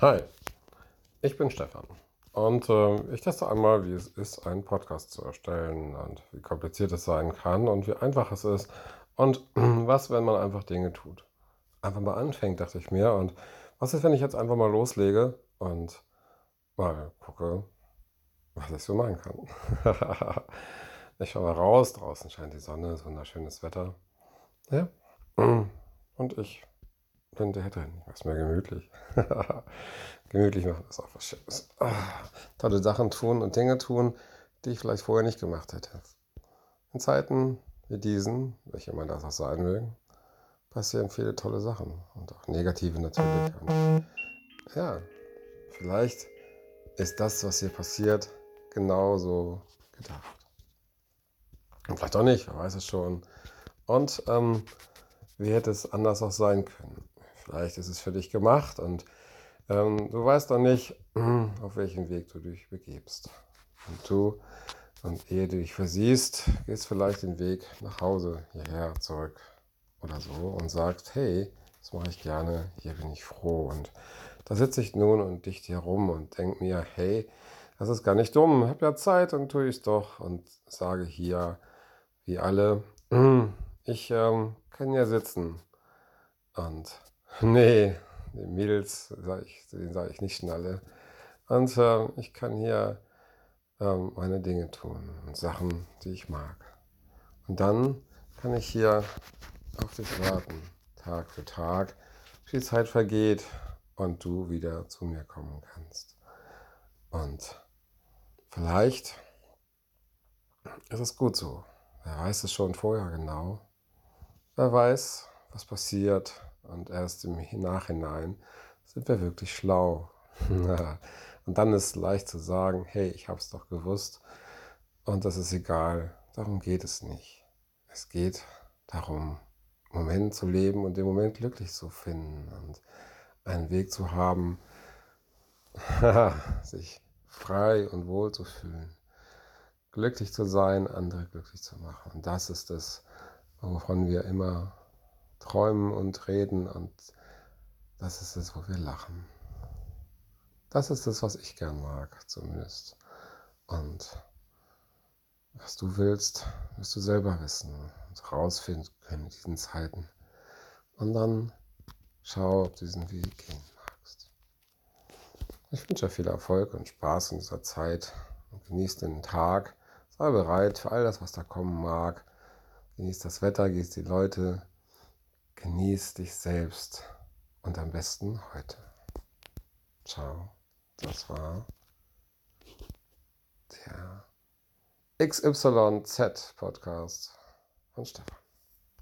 Hi, ich bin Stefan und äh, ich teste einmal, wie es ist, einen Podcast zu erstellen und wie kompliziert es sein kann und wie einfach es ist und was, wenn man einfach Dinge tut. Einfach mal anfängt, dachte ich mir. Und was ist, wenn ich jetzt einfach mal loslege und mal gucke, was ich so machen kann. ich schaue mal raus, draußen scheint die Sonne, ist wunderschönes Wetter. Ja. Und ich bin der drin. Ich mach's mir gemütlich. gemütlich machen ist auch was Schönes. Ah, tolle Sachen tun und Dinge tun, die ich vielleicht vorher nicht gemacht hätte. In Zeiten wie diesen, welche immer das auch sein mögen, passieren viele tolle Sachen und auch negative natürlich. Und ja, vielleicht ist das, was hier passiert, genauso gedacht. Und vielleicht auch nicht, wer weiß es schon. Und ähm, wie hätte es anders auch sein können? Vielleicht ist es für dich gemacht und ähm, du weißt noch nicht, auf welchen Weg du dich begibst. Und du, und ehe du dich versiehst, gehst vielleicht den Weg nach Hause, hierher, zurück oder so und sagst, hey, das mache ich gerne, hier bin ich froh. Und da sitze ich nun und dicht hier rum und denke mir, hey, das ist gar nicht dumm, habe ja Zeit und tue ich es doch und sage hier, wie alle, ich ähm, kann ja sitzen und Nee, die Mädels, sag ich, denen sage ich nicht schnalle. Und äh, ich kann hier äh, meine Dinge tun und Sachen, die ich mag. Und dann kann ich hier auf dich warten, Tag für Tag, die Zeit vergeht und du wieder zu mir kommen kannst. Und vielleicht ist es gut so. Wer weiß es schon vorher genau. Wer weiß, was passiert, und erst im Nachhinein sind wir wirklich schlau. und dann ist es leicht zu sagen, hey, ich habe es doch gewusst und das ist egal. Darum geht es nicht. Es geht darum, Moment zu leben und den Moment glücklich zu finden und einen Weg zu haben, sich frei und wohl zu fühlen, glücklich zu sein, andere glücklich zu machen. Und das ist es, wovon wir immer träumen und reden und das ist es, wo wir lachen. Das ist es, was ich gern mag, zumindest. Und was du willst, wirst du selber wissen und rausfinden können in diesen Zeiten. Und dann schau, ob du diesen Weg gehen magst. Ich wünsche dir viel Erfolg und Spaß in dieser Zeit und genieß den Tag. Sei bereit für all das, was da kommen mag. Genieß das Wetter, genieß die Leute, Genieß dich selbst und am besten heute. Ciao. Das war der XYZ Podcast von Stefan.